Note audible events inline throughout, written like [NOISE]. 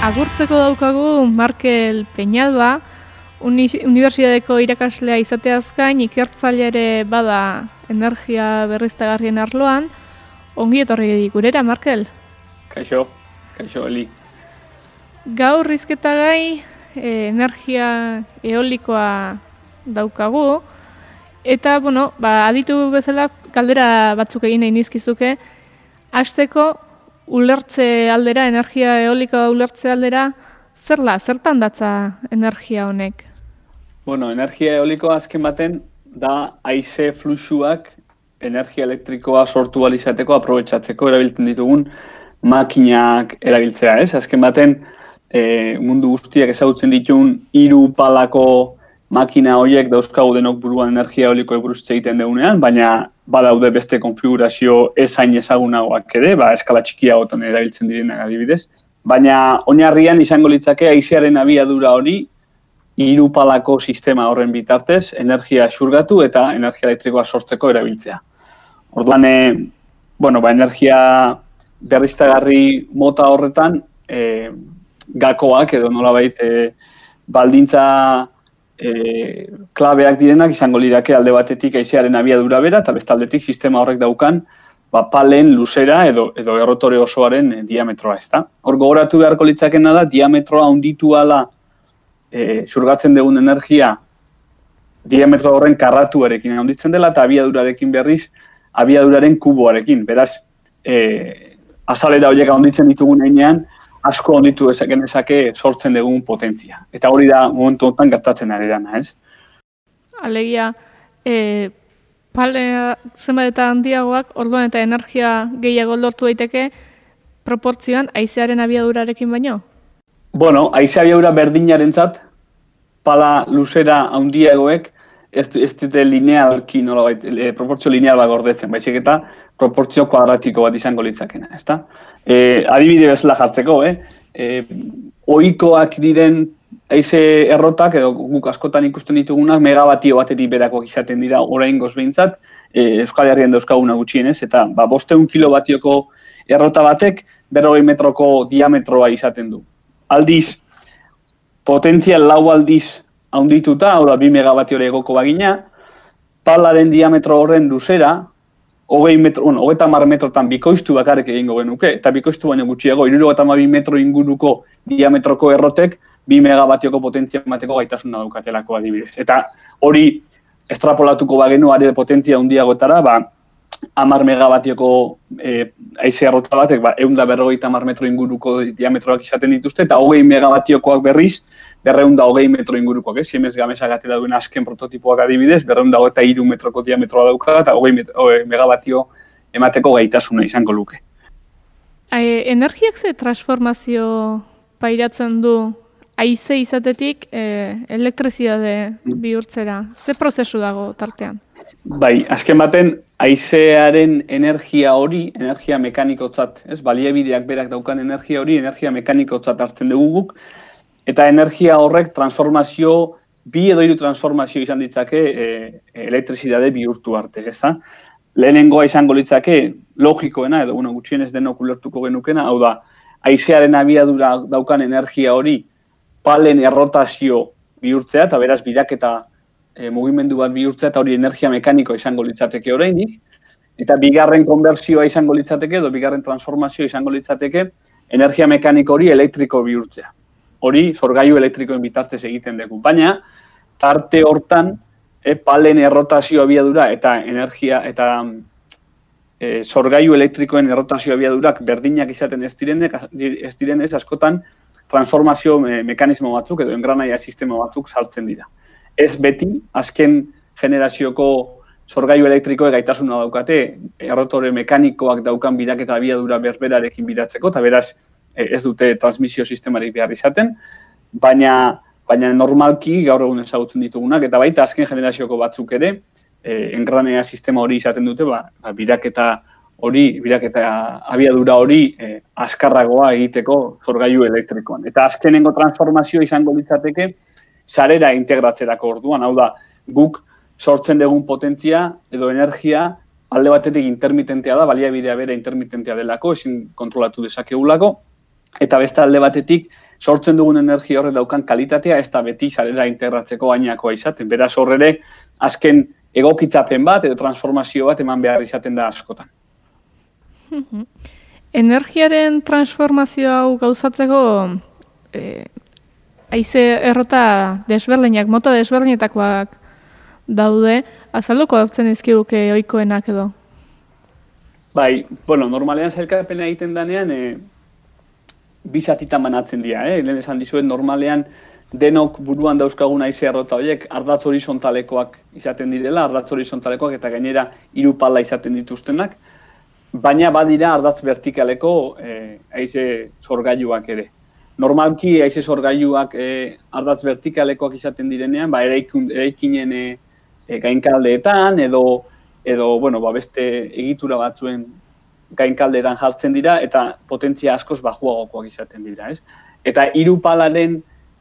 agurtzeko daukagu Markel Peñalba, uni unibertsitateko irakaslea izateaz gain ikertzaile ere bada energia berriztagarrien arloan. Ongi etorri gurera, Markel? Kaixo, kaixo, Eli. Gaur rizketa gai e, energia eolikoa daukagu, eta, bueno, ba, aditu bezala, kaldera batzuk egin nahi nizkizuke, hasteko ulertze aldera, energia eolikoa ulertze aldera, zerla, zertan datza energia honek? Bueno, energia eolikoa azken baten da haize fluxuak energia elektrikoa sortu alizateko, aprobetsatzeko erabiltzen ditugun makinak erabiltzea, ez? Azken baten e, mundu guztiak ezagutzen ditun hiru palako makina horiek dauzkagu denok buruan energia eoliko buruz egiten deunean, baina badaude beste konfigurazio ezain ezagunagoak ere, ba, eskala txikia gotan erabiltzen direnak adibidez. Baina oinarrian izango litzake aizearen abiadura hori hiru palako sistema horren bitartez energia xurgatu eta energia elektrikoa sortzeko erabiltzea. Orduan, e, bueno, ba, energia berriztagarri mota horretan e, gakoak edo nolabait e, baldintza e, klabeak direnak izango lirake alde batetik aizearen abiadura bera eta bestaldetik sistema horrek daukan ba, palen luzera edo, edo errotore osoaren e, diametroa ez da. Hor gogoratu beharko litzakena da, diametroa onditu ala e, surgatzen dugun energia diametro horren karratuarekin onditzen dela eta abiadurarekin berriz abiaduraren kuboarekin. Beraz, e, azalera horiek onditzen ditugun einean, asko onditu ezaken ezake sortzen dugun potentzia. Eta hori da momentu honetan gertatzen ari dana, ez? Alegia, e, pale zenbat eta handiagoak, orduan eta energia gehiago lortu daiteke proportzioan aizearen abiadurarekin baino? Bueno, aize abiadura berdinarentzat pala luzera handiagoek ez, ez dute linealki nola bait, e, proportzio lineal bat gordetzen, baizik eta proportzio kuadratiko bat izango litzakena, ezta? E, adibide bezala jartzeko, eh? E, oikoak diren eize errotak, edo guk askotan ikusten ditugunak, megabatio batetik berakoak izaten dira orain gozbeintzat, e, Euskal Herrian dauzkaguna gutxienez, eta ba, bosteun kilobatioko errota batek, berrogei metroko diametroa izaten du. Aldiz, potentzial lau aldiz haundituta, hau da, bi megabatiore egoko bagina, palaren diametro horren luzera, hogei metro, bueno, hogei tamar metrotan bikoiztu bakarrik egingo genuke, eta bikoiztu baino gutxiago, iruro eta metro inguruko diametroko errotek, bi megabatioko potentzia emateko gaitasuna daukatelako adibidez. Eta hori estrapolatuko bagenu are potentzia handiagotara, ba, amar megabatioko e, aize arrota batek, ba, egun da berrogeita amar metro inguruko diametroak izaten dituzte, eta hogei megabatiokoak berriz, berreun da hogei metro ingurukoak, eh? Siemens gamesa gatela duen asken prototipoak adibidez, berreun da eta iru metroko diametroa dauka, eta hogei, megabatio emateko gaitasuna izango luke. E, energiak ze transformazio pairatzen du aize izatetik e, elektrizidade bihurtzera? Ze prozesu dago tartean? Bai, azken baten, aizearen energia hori, energia mekanikotzat, ez, baliabideak berak daukan energia hori, energia mekanikotzat hartzen dugu guk, eta energia horrek transformazio, bi edo hiru transformazio izan ditzake e, elektrizidade bihurtu arte, ez da? Lehenengoa izango litzake, logikoena, edo bueno, gutxienez denok ulertuko genukena, hau da, aizearen abiadura daukan energia hori, palen errotazio bihurtzea, eta beraz bidaketa e, mugimendu bat bihurtzea eta hori energia mekaniko izango litzateke oraindik eta bigarren konbertsioa izango litzateke edo bigarren transformazioa izango litzateke energia mekaniko hori elektriko bihurtzea. Hori sorgailu elektrikoen bitartez egiten dugu. Baina tarte hortan e, palen errotazio abiadura eta energia eta e, sorgailu elektrikoen errotazio abiadurak berdinak izaten ez direnek ez direnez askotan transformazio mekanismo batzuk edo engranaia sistema batzuk saltzen dira. Ez beti, azken generazioko zorgailu elektrikoek gaitasuna daukate, errotore mekanikoak daukan bidak eta abiadura berberarekin bidatzeko, eta beraz e, ez dute transmisio sistemarik behar izaten, baina, baina normalki gaur egun ezagutzen ditugunak, eta baita azken generazioko batzuk ere, e, engranea sistema hori izaten dute, ba, ba bidak eta hori, bidak eta abiadura hori e, askarragoa egiteko zorgailu elektrikoan. Eta azkenengo transformazio izango litzateke, sarera integratzerako orduan, hau da, guk sortzen dugun potentzia edo energia alde batetik intermitentea da, baliabidea bera intermitentea delako, ezin kontrolatu dezakegulako, eta beste alde batetik sortzen dugun energia horre daukan kalitatea ez da beti zarera integratzeko gainakoa izaten. Beraz horre azken egokitzapen bat edo transformazio bat eman behar izaten da askotan. Energiaren transformazio hau gauzatzeko e, aize errota desberdinak, mota desberdinetakoak daude, azalduko hartzen izkibuke oikoenak edo? Bai, bueno, normalean zelkarpena egiten danean, e, bizatitan banatzen dira, eh? lehen esan dizuen normalean denok buruan dauzkagun aize errota horiek ardatz horizontalekoak izaten direla, ardatz horizontalekoak eta gainera hiru pala izaten dituztenak, baina badira ardatz vertikaleko eh, aize zorgailuak ere. Normalki aize zorgailuak eh, ardatz vertikalekoak izaten direnean, ba, eraikinen eh, gainkaldeetan edo edo bueno, ba, beste egitura batzuen gainkaldeetan jartzen dira eta potentzia askoz bajuagokoak izaten dira, ez? Eta hiru palaren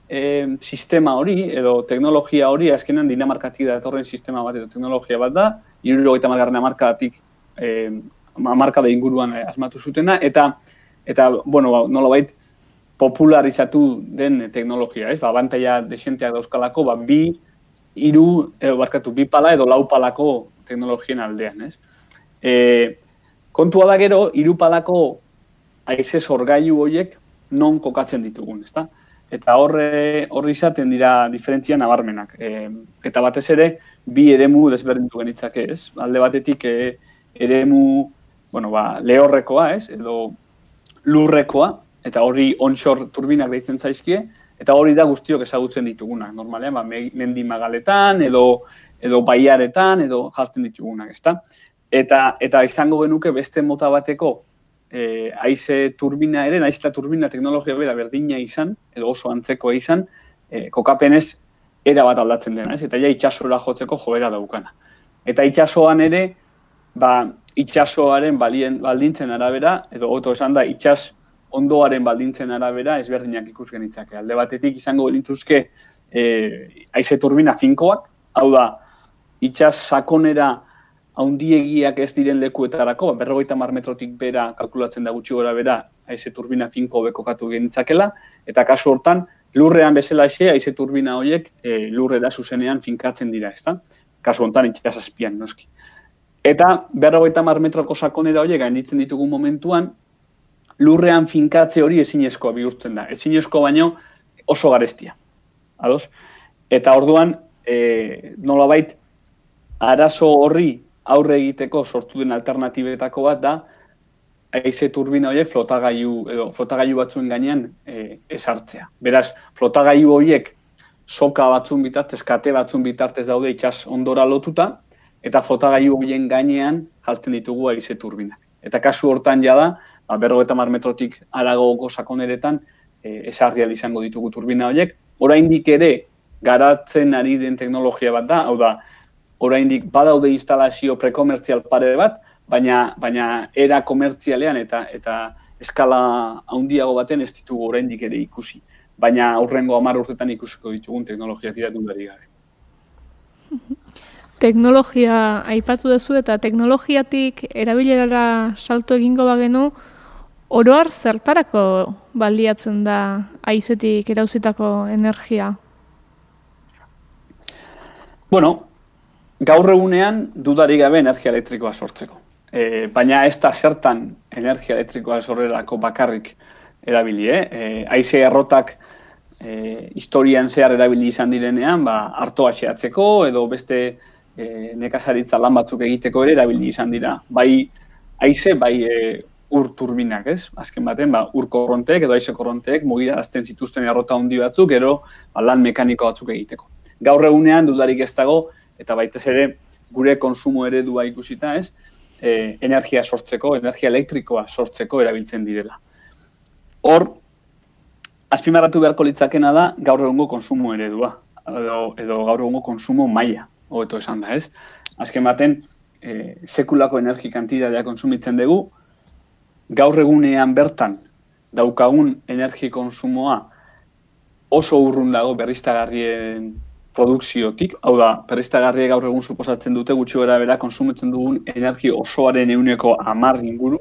e, sistema hori, edo teknologia hori, azkenan dinamarkatik da etorren sistema bat edo teknologia bat da, iruro eta margarren amarkadatik e, amarkada inguruan eh, asmatu zutena, eta, eta bueno, ba, nola bait, popularizatu den teknologia, ez? Ba, bantaia desenteak dauzkalako, ba, bi, iru, edo barkatu, bi pala edo lau palako teknologien aldean, ez? E, kontua da gero, iru palako aize zorgailu horiek non kokatzen ditugun, ezta? eta horre horri izaten dira diferentzia nabarmenak. E, eta batez ere, bi eremu desberdintu genitzake, ez? Alde batetik e, eremu, bueno, ba, lehorrekoa, ez? Edo lurrekoa, eta horri onshore turbinak deitzen zaizkie, eta hori da guztiok ezagutzen ditugunak. Normalean, ba, mendi magaletan, edo, edo baiaretan, edo jartzen ditugunak, ezta? Eta, eta izango genuke beste mota bateko e, aize turbina ere, naizta turbina teknologia bera berdina izan, edo oso antzekoa izan, e, kokapenez era bat aldatzen dena, ez? eta ja itxasora jotzeko joera daukana. Eta itxasoan ere, ba, itxasoaren balien, baldintzen arabera, edo oto esan da, itxas ondoaren baldintzen arabera ezberdinak ikus genitzake. Alde batetik izango genituzke e, aize turbina finkoak, hau da, itxas sakonera haundiegiak ez diren lekuetarako, berrogeita mar metrotik bera kalkulatzen da gutxi gora bera, haize turbina finko bekokatu genitzakela, eta kasu hortan, lurrean bezala xe, haize turbina horiek e, lurrera zuzenean finkatzen dira, ezta? Kasu hontan itxasazpian, noski. Eta berrogeita mar metroko sakonera horiek gainditzen ditugu momentuan, lurrean finkatze hori ezinezkoa bihurtzen da. Ezinezko baino oso garestia. Ados? Eta orduan, e, nolabait, arazo horri aurre egiteko sortu den alternatibetako bat da haize turbina horiek flotagailu edo flotagailu batzuen gainean e, esartzea. Beraz, flotagailu horiek soka batzun bitartez, kate batzun bitartez daude itxas ondora lotuta, eta flotagailu horien gainean jaltzen ditugu haize turbina. Eta kasu hortan jada, ba, berro eta mar metrotik arago sakoneretan e, esardia izango ditugu turbina horiek. Oraindik ere, garatzen ari den teknologia bat da, hau da, oraindik badaude instalazio prekomertzial pare bat, baina baina era komertzialean eta eta eskala handiago baten ez ditugu oraindik ere ikusi. Baina aurrengo 10 urtetan ikusiko ditugun teknologia tiratu berri gare. [LAUGHS] Teknologia aipatu duzu eta teknologiatik erabilerara salto egingo bagenu, oroar zertarako baliatzen da aizetik erauzitako energia? Bueno, gaur egunean dudari gabe energia elektrikoa sortzeko. E, baina ez da zertan energia elektrikoa sorrerako bakarrik erabili, eh? E, aize errotak e, historian zehar erabili izan direnean, ba, hartoa xeatzeko edo beste e, nekazaritza lan batzuk egiteko ere erabili izan dira. Bai aize, bai e, ur turbinak, ez? Azken baten, ba, ur korronteek edo aize korronteek mugira azten zituzten errota handi batzuk, gero ba, lan mekaniko batzuk egiteko. Gaur egunean dudarik ez dago, eta baitez ere gure konsumo eredua ikusita, ez? E, energia sortzeko, energia elektrikoa sortzeko erabiltzen direla. Hor, azpimarratu beharko litzakena da gaur egungo konsumo eredua, edo, edo gaur egungo konsumo maila, hobeto esan da, ez? Azken baten, e, sekulako energi kantitatea konsumitzen dugu, gaur egunean bertan daukagun energi konsumoa oso urrun dago berriztagarrien produkziotik, hau da, perriztagarria gaur egun suposatzen dute gutxi gara bera konsumitzen dugun energi osoaren euneko amar inguru,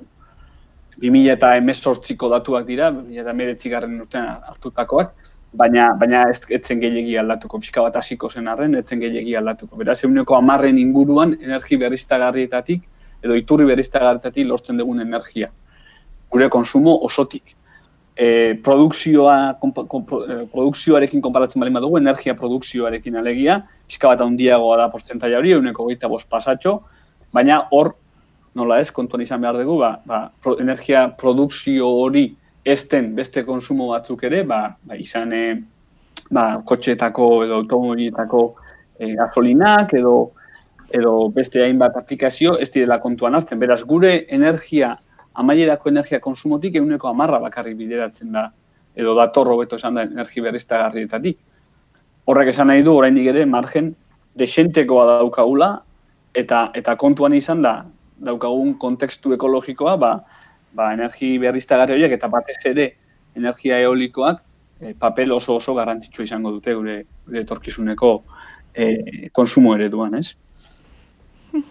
2000 eta emezortziko datuak dira, 2000 eta urtean hartutakoak, baina, baina ez etzen gehiagi aldatuko, pixka bat hasiko zen arren, etzen gehiagi aldatuko. Beraz, eguneko amarren inguruan energi berriztagarrietatik, edo iturri berriztagarrietatik lortzen dugun energia. Gure konsumo osotik. E, produkzioa, e, produkzioarekin konparatzen bali badugu, energia produkzioarekin alegia, pixka bat handiagoa da portzentaia hori, eguneko gaita bost pasatxo, baina hor, nola ez, kontuan izan behar dugu, ba, ba, energia produkzio hori ezten beste konsumo batzuk ere, ba, ba izan e, ba, kotxeetako edo automobilietako e, gasolinak edo edo beste hainbat aplikazio ez direla kontuan hartzen. Beraz, gure energia, amaierako energia konsumotik eguneko amarra bakarrik bideratzen da, edo datorro beto esan da energi berrizta garrietatik. Horrek esan nahi du, oraindik ere, margen, desentekoa daukagula, eta, eta kontuan izan da, daukagun kontekstu ekologikoa, ba, ba, energi berriztagarri horiek eta batez ere energia eolikoak e, papel oso oso garrantzitsua izango dute gure, gure etorkizuneko e, konsumo ereduan, ez? [LAUGHS]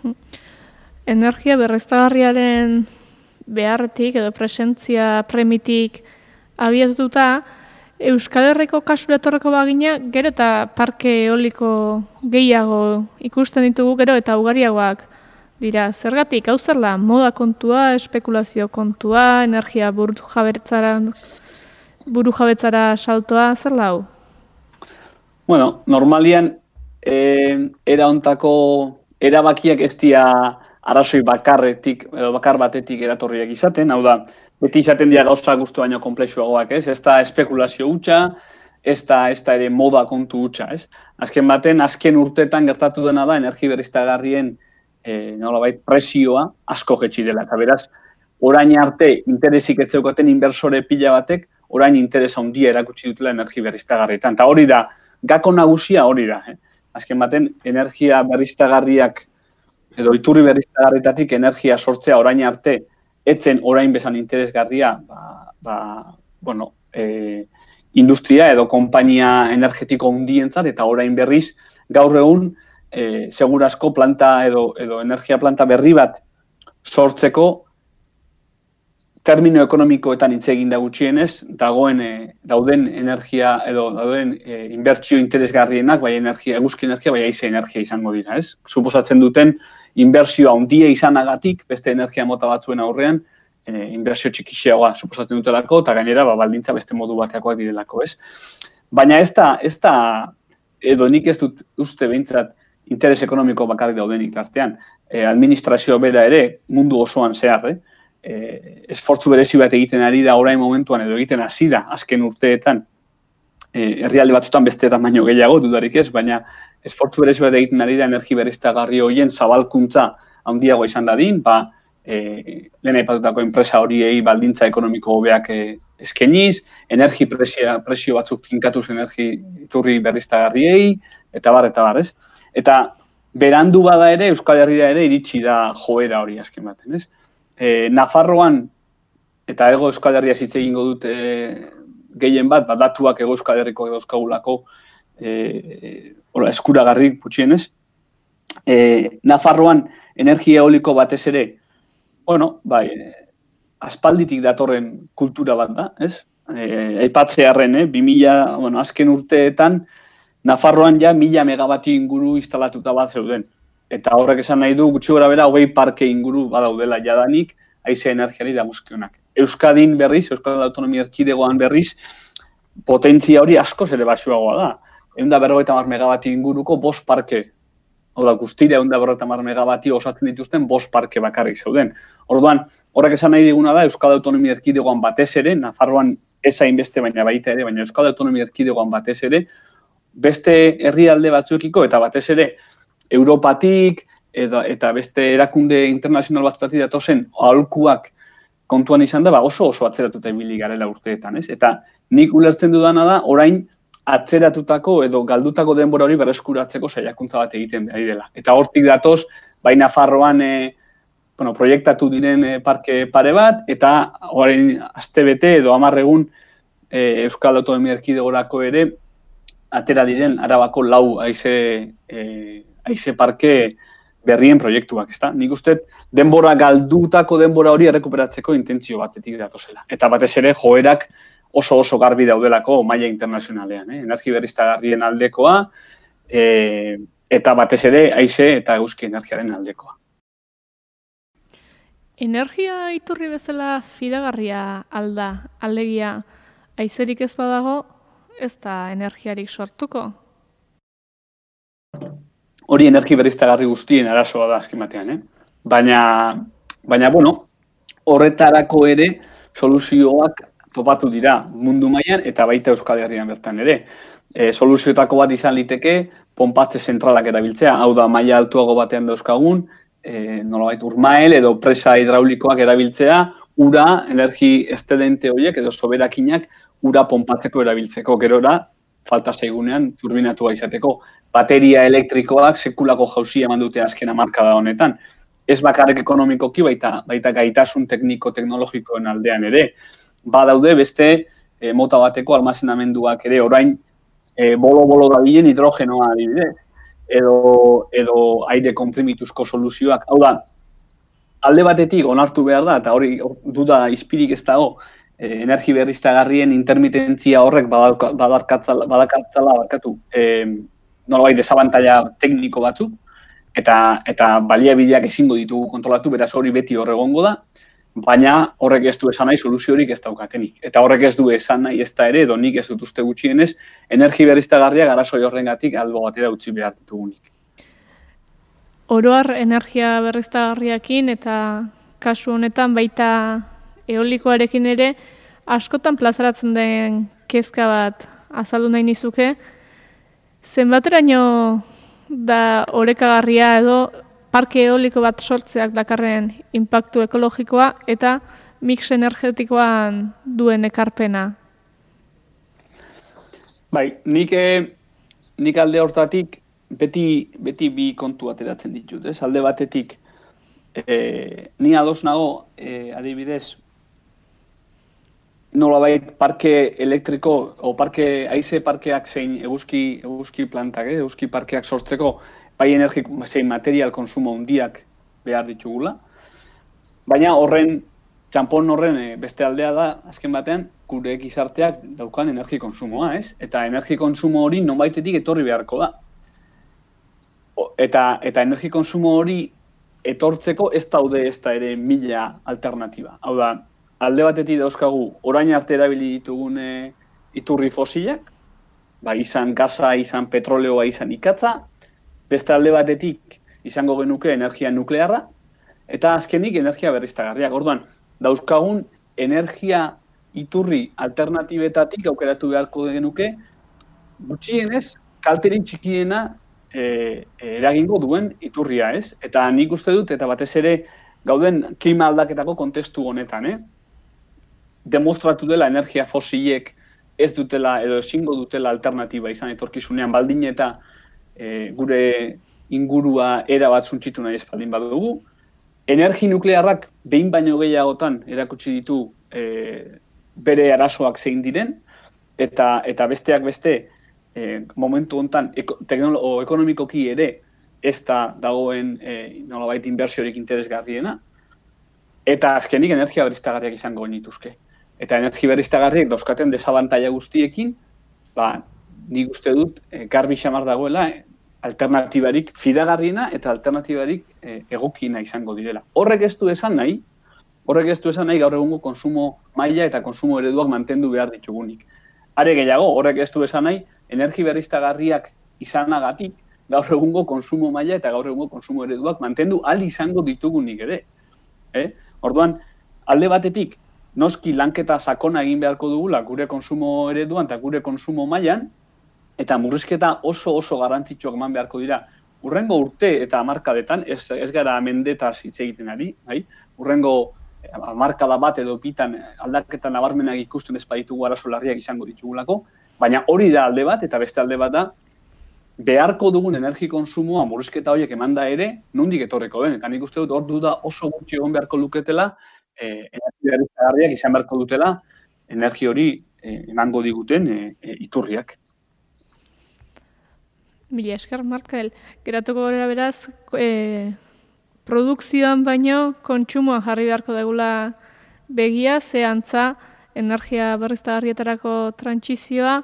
energia berriztagarriaren beharretik edo presentzia premitik abiatuta, Euskal Herriko kasu etorreko bagina, gero eta parke eoliko gehiago ikusten ditugu gero eta ugariagoak dira, zergatik, hau zer da, moda kontua, espekulazio kontua, energia buru jabetzara, buru jabetzara saltoa, zer da hau? Bueno, normalian, eh, era ontako erabakiak ez dira arrazoi bakarretik, edo bakar batetik eratorriak izaten, hau da, beti izaten dira gauza guztu baino komplexuagoak, ez? Ez da espekulazio hutsa, ez da, ez da ere moda kontu hutsa, ez? Azken baten, azken urtetan gertatu dena da, energi berriztagarrien e, nolabait presioa asko jetxi dela. Eta beraz, orain arte interesik ez zeukaten inversore pila batek, orain interesa handia erakutsi dutela energi berriztagarrietan. Eta hori da, gako nagusia hori da. Eh? Azken baten, energia berriztagarriak edo iturri berriztagarrietatik energia sortzea orain arte etzen orain bezan interesgarria ba, ba, bueno, e, industria edo konpainia energetiko hundientzat eta orain berriz gaur egun e, segurasko planta edo, edo energia planta berri bat sortzeko termino ekonomikoetan hitz egin da gutxienez, dagoen e, dauden energia edo dauden e, inbertsio interesgarrienak, bai energia, eguzki energia, bai aize energia izango dira, ez? Suposatzen duten inbertsioa handia izanagatik, beste energia mota batzuen aurrean, e, inbertsio txikixeagoa suposatzen dutelako, eta gainera, ba, baldintza beste modu bateakoak direlako, ez? Baina ez da, ez da, edo nik ez dut uste behintzat, interes ekonomiko bakarrik daudenik artean. E, administrazio bera ere mundu osoan zehar, eh? E, esfortzu berezi bat egiten ari da orain momentuan edo egiten hasi da azken urteetan e, herrialde batzutan beste baino gehiago dudarik ez, baina esfortzu berezi bat egiten ari da energi bereztagarri horien zabalkuntza handiago izan dadin, ba, e, lehen aipatutako enpresa horiei baldintza ekonomiko hobeak e, eskeniz, energi presio, presio batzuk finkatuz energi iturri berriztagarriei, eta bar, eta bar, ez? Eta berandu bada ere, Euskal Herria ere iritsi da joera hori azken baten, ez? E, Nafarroan, eta ego Euskal Herria zitze egingo dut e, gehien bat, bat datuak ego Euskal Herriko edo Euskagulako e, ora, eskuragarri putxien, ez? E, Nafarroan energia eoliko batez ere, bueno, bai, aspalditik datorren kultura bat da, ez? E, aipatzearen, eh? 2000, bueno, azken urteetan, Nafarroan ja mila megabati inguru instalatuta bat zeuden. Eta horrek esan nahi du, gutxi gora bera, hogei parke inguru badaudela jadanik, aize energiari da guzkionak. Euskadin berriz, Euskal Autonomia Erkidegoan berriz, potentzia hori asko zere basuagoa da. Egun da berrogeita mar megabati inguruko bost parke. Hau da, guztire egun da berrogeita mar megabati osatzen dituzten bost parke bakarrik zeuden. Orduan, horrek esan nahi diguna da, Euskal Autonomia Erkidegoan batez ere, Nafarroan ezain beste baina baita ere, baina Euskal Autonomia Erkidegoan batez ere, beste herrialde batzuekiko eta batez ere Europatik edo, eta beste erakunde internazional batzuetatik datozen aholkuak kontuan izan da, ba oso oso atzeratuta ibili garela urteetan, ez? Eta nik ulertzen dudana da, orain atzeratutako edo galdutako denbora hori berreskuratzeko saiakuntza bat egiten ari dela. Eta hortik datoz, baina farroan e, bueno, proiektatu diren e, parke pare bat, eta orain astebete edo amarregun e, Euskal Autonomia Erkidegorako ere atera diren arabako lau aize, e, aize parke berrien proiektuak, ezta? Nik uste denbora galdutako denbora hori errekuperatzeko intentzio batetik datozela. Eta batez ere joerak oso oso garbi daudelako maila internazionalean, eh? energi berriztagarrien aldekoa, e, eta batez ere aize eta euski energiaren aldekoa. Energia iturri bezala fidagarria alda, alegia, aizerik ez badago, ez da energiarik sortuko? Hori energi berriztagarri guztien arazoa da azken batean, eh? Baina, baina, bueno, horretarako ere soluzioak topatu dira mundu mailan eta baita Euskal Herrian bertan ere. E, soluzioetako bat izan liteke, ponpatze zentralak erabiltzea, hau da maila altuago batean dauzkagun, e, nolabait urmael edo presa hidraulikoak erabiltzea, ura, energi estelente horiek edo soberakinak ura ponpatzeko erabiltzeko gerora, falta zaigunean turbinatua izateko. Bateria elektrikoak sekulako jauzia eman dute azkena marka da honetan. Ez bakarrik ekonomikoki baita, baita gaitasun tekniko-teknologikoen aldean ere badaude beste e, mota bateko almazenamenduak ere orain e, bolo-bolo da bilen hidrogenoa adibidez edo, edo aire komprimituzko soluzioak. Hau da, alde batetik onartu behar da, eta hori duda izpirik ez dago, e, energi berriztagarrien intermitentzia horrek badarkatzala, badarkatzala barkatu, e, nolabait desabantaila tekniko batzuk, eta, eta baliabideak ezingo ditugu kontrolatu, beraz hori beti horregongo da, baina horrek ez du esan nahi soluziorik ez daukatenik. Eta horrek ez du esan nahi ez da ere, edo nik ez dut uste gutxienez, energi berriztagarria garazoi horrengatik albo batera utzi behar ditugunik. Oroar energia berriztagarriakin eta kasu honetan baita eolikoarekin ere askotan plazaratzen den kezka bat azaldu nahi nizuke. Zenbateraino da orekagarria edo parke eoliko bat sortzeak dakarren inpaktu ekologikoa eta mix energetikoan duen ekarpena. Bai, nik, eh, nik alde hortatik beti, beti bi kontu ateratzen ditut, ez? Alde batetik, e, ni ados nago, e, adibidez, nolabait parke elektriko, o parke, aize parkeak zein eguzki, eguzki plantak, eh? eguzki parkeak sortzeko, bai energi, zein material konsumo hundiak behar ditugula. Baina horren, txampon horren eh, beste aldea da, azken batean, gure gizarteak daukan energi konsumoa, ez? Eta energi konsumo hori nonbaitetik etorri beharko da. eta, eta energi konsumo hori etortzeko ez daude ez da ere mila alternatiba. Hau da, alde batetik dauzkagu, orain arte erabili ditugune iturri fosilak, ba, izan gaza, izan petroleoa, izan ikatza, beste alde batetik izango genuke energia nuklearra, eta azkenik energia berriztagarriak. Orduan, dauzkagun energia iturri alternatibetatik aukeratu beharko genuke, gutxienez, kalterin txikiena e, eragingo duen iturria, ez? Eta nik uste dut, eta batez ere, gauden klima aldaketako kontestu honetan, eh? Demostratu dela energia fosilek ez dutela edo ezingo dutela alternatiba izan etorkizunean baldin eta e, gure ingurua era bat zuntxitu nahi espaldin badugu. Energi nuklearrak behin baino gehiagotan erakutsi ditu e, bere arazoak zein diren, eta, eta besteak beste e, momentu hontan eko, ekonomikoki ere ez da dagoen e, nolabait inbersiorik interesgarriena, eta azkenik energia beriztagarriak izango nituzke. Eta energia beriztagarriak dauzkaten desabantaia guztiekin, ba, nik uste dut, e, garbi xamar dagoela, alternatibarik fidagarriena eta alternatibarik e, egokiena izango direla. Horrek ez du esan nahi, horrek ez du esan nahi gaur egungo konsumo maila eta konsumo ereduak mantendu behar ditugunik. Are gehiago, horrek ez du esan nahi, energi berriztagarriak izanagatik gaur egungo konsumo maila eta gaur egungo konsumo ereduak mantendu al izango ditugunik ere. Eh? Orduan, alde batetik, noski lanketa sakona egin beharko dugula gure konsumo ereduan eta gure konsumo mailan, eta murrizketa oso oso garrantzitsuak eman beharko dira. Urrengo urte eta hamarkadetan, ez, ez gara mendetaz hitz egiten ari, bai? urrengo hamarkada bat edo pitan aldaketa nabarmenak ikusten ez baditugu arazo larriak izango ditugulako, baina hori da alde bat eta beste alde bat da, beharko dugun energi konsumoa murrizketa horiek eman da ere, nundik etorreko den, eta nik uste dut hor duda oso gutxi egon beharko luketela, eh, energia izan beharko dutela, energi hori eh, emango diguten eh, iturriak. Mila esker, Markel. Geratuko gara beraz, e, produkzioan baino, kontsumoan jarri beharko degula begia, ze antza, energia berriztagarrietarako trantsizioa,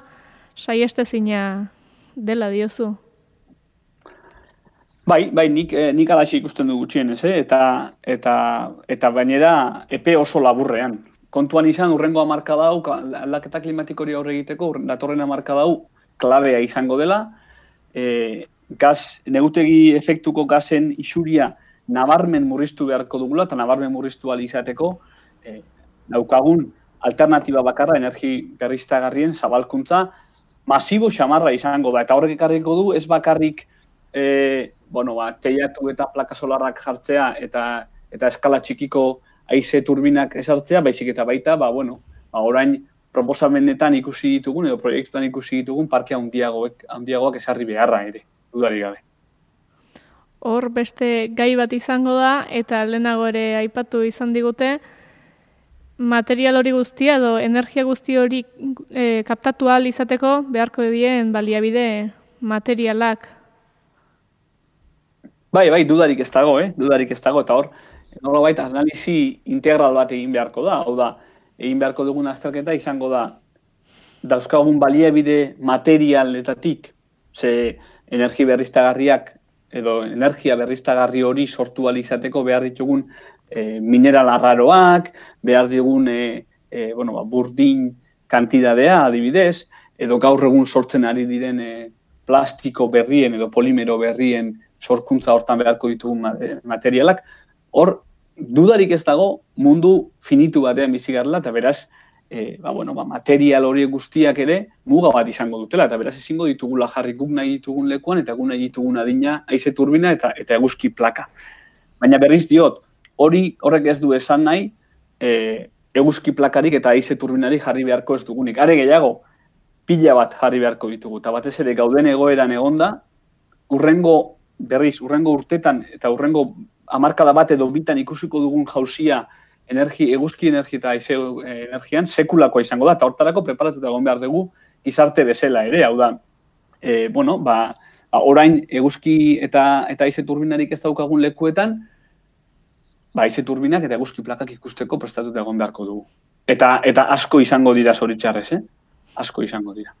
saiestezina dela diozu. Bai, bai, nik, eh, nik alaxi ikusten du gutxienez, eh? eta, eta, eta bainera epe oso laburrean. Kontuan izan, urrengo amarka dau, aldaketa klimatik hori aurre egiteko, datorren amarka dau, klabea izango dela, e, gaz, negutegi efektuko gazen isuria nabarmen murriztu beharko dugula, eta nabarmen murriztu izateko, e, daukagun alternatiba bakarra energi berriztagarrien zabalkuntza masibo xamarra izango da. Eta horrek ekarriko du, ez bakarrik e, bueno, ba, teiatu eta plaka solarrak jartzea eta eta eskala txikiko haize turbinak esartzea, baizik eta baita, ba, bueno, ba, orain proposamenetan ikusi ditugun edo proiektuan ikusi ditugun parke handiagoek handiagoak esarri beharra ere, dudari gabe. Hor beste gai bat izango da eta lehenago ere aipatu izan digute material hori guztia edo energia guzti hori e, kaptatu ahal izateko beharko dien baliabide materialak Bai, bai, dudarik ez dago, eh? Dudarik ez dago, eta hor, nola baita, analizi integral bat egin beharko da, hau da, egin beharko dugun azterketa izango da, dauzkagun baliabide materialetatik, ze energi berriztagarriak, edo energia berriztagarri hori sortu alizateko behar ditugun e, mineral arraroak, behar ditugun e, e, bueno, ba, burdin kantidadea, adibidez, edo gaur egun sortzen ari diren e, plastiko berrien edo polimero berrien sorkuntza hortan beharko ditugun eh, materialak, hor, dudarik ez dago mundu finitu batean bizi garela, eta beraz, e, ba, bueno, ba, material horiek guztiak ere muga bat izango dutela, eta beraz ezingo ditugula jarri guk nahi ditugun lekuan, eta guk nahi ditugun adina aize turbina eta eta eguzki plaka. Baina berriz diot, hori horrek ez du esan nahi, e, eguzki plakarik eta aize turbinari jarri beharko ez dugunik. Are gehiago, pila bat jarri beharko ditugu, eta batez ere gauden egoeran egonda, urrengo berriz, urrengo urtetan eta urrengo amarkada bat edo bitan ikusiko dugun jauzia energi, eguzki energi eta aize energian sekulakoa izango da, eta hortarako preparatuta egon behar dugu izarte bezala ere, hau da, e, bueno, ba, ba, orain eguzki eta eta aize turbinarik ez daukagun lekuetan, ba, aize turbinak eta eguzki plakak ikusteko prestatuta egon beharko dugu. Eta, eta asko izango dira zoritxarrez, eh? Asko izango dira.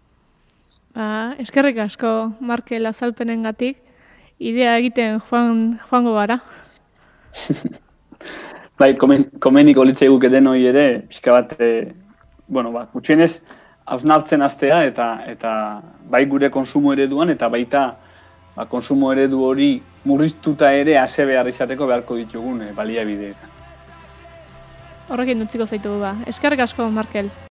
Ba, eskerrik asko, Markel, azalpenen gatik idea egiten joan, joango gara. [LAUGHS] bai, komen, komeniko litzei guk hori ere, pixka bat, e, bueno, ba, gutxienez, hausnartzen astea eta eta bai gure konsumo ereduan eta baita ba, konsumo eredu hori murriztuta ere ase behar izateko beharko ditugun e, baliabideetan. Horrekin dutziko zaitu ba. Eskerrik asko, Markel.